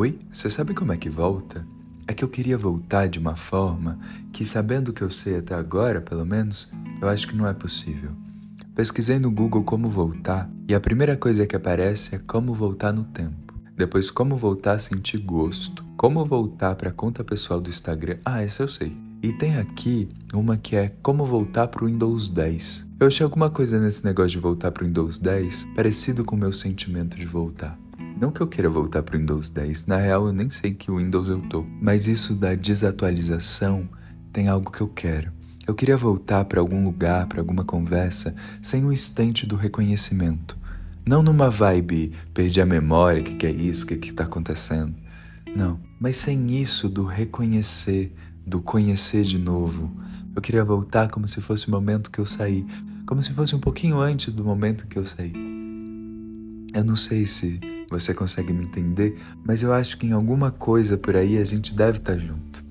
Oi, você sabe como é que volta? É que eu queria voltar de uma forma que, sabendo o que eu sei até agora, pelo menos, eu acho que não é possível. Pesquisei no Google como voltar e a primeira coisa que aparece é como voltar no tempo. Depois, como voltar a sentir gosto. Como voltar para a conta pessoal do Instagram. Ah, essa eu sei. E tem aqui uma que é como voltar para o Windows 10. Eu achei alguma coisa nesse negócio de voltar para o Windows 10 parecido com o meu sentimento de voltar. Não que eu queira voltar para o Windows 10, na real eu nem sei que Windows eu tô, mas isso da desatualização tem algo que eu quero. Eu queria voltar para algum lugar, para alguma conversa, sem o instante do reconhecimento. Não numa vibe, perdi a memória, o que, que é isso, o que, que tá acontecendo. Não, mas sem isso do reconhecer, do conhecer de novo. Eu queria voltar como se fosse o momento que eu saí, como se fosse um pouquinho antes do momento que eu saí. Eu não sei se você consegue me entender, mas eu acho que em alguma coisa por aí a gente deve estar junto.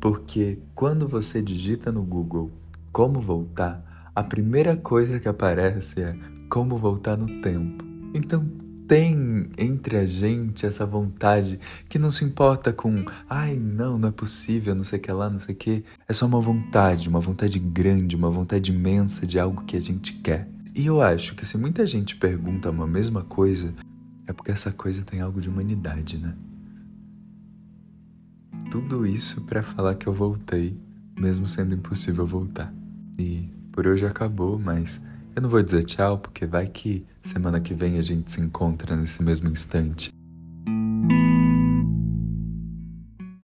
Porque quando você digita no Google como voltar, a primeira coisa que aparece é como voltar no tempo. Então tem entre a gente essa vontade que não se importa com, ai, não, não é possível, não sei o que lá, não sei o que. É só uma vontade, uma vontade grande, uma vontade imensa de algo que a gente quer. E eu acho que se muita gente pergunta uma mesma coisa, é porque essa coisa tem algo de humanidade, né? Tudo isso para falar que eu voltei, mesmo sendo impossível voltar. E por hoje acabou, mas eu não vou dizer tchau, porque vai que semana que vem a gente se encontra nesse mesmo instante.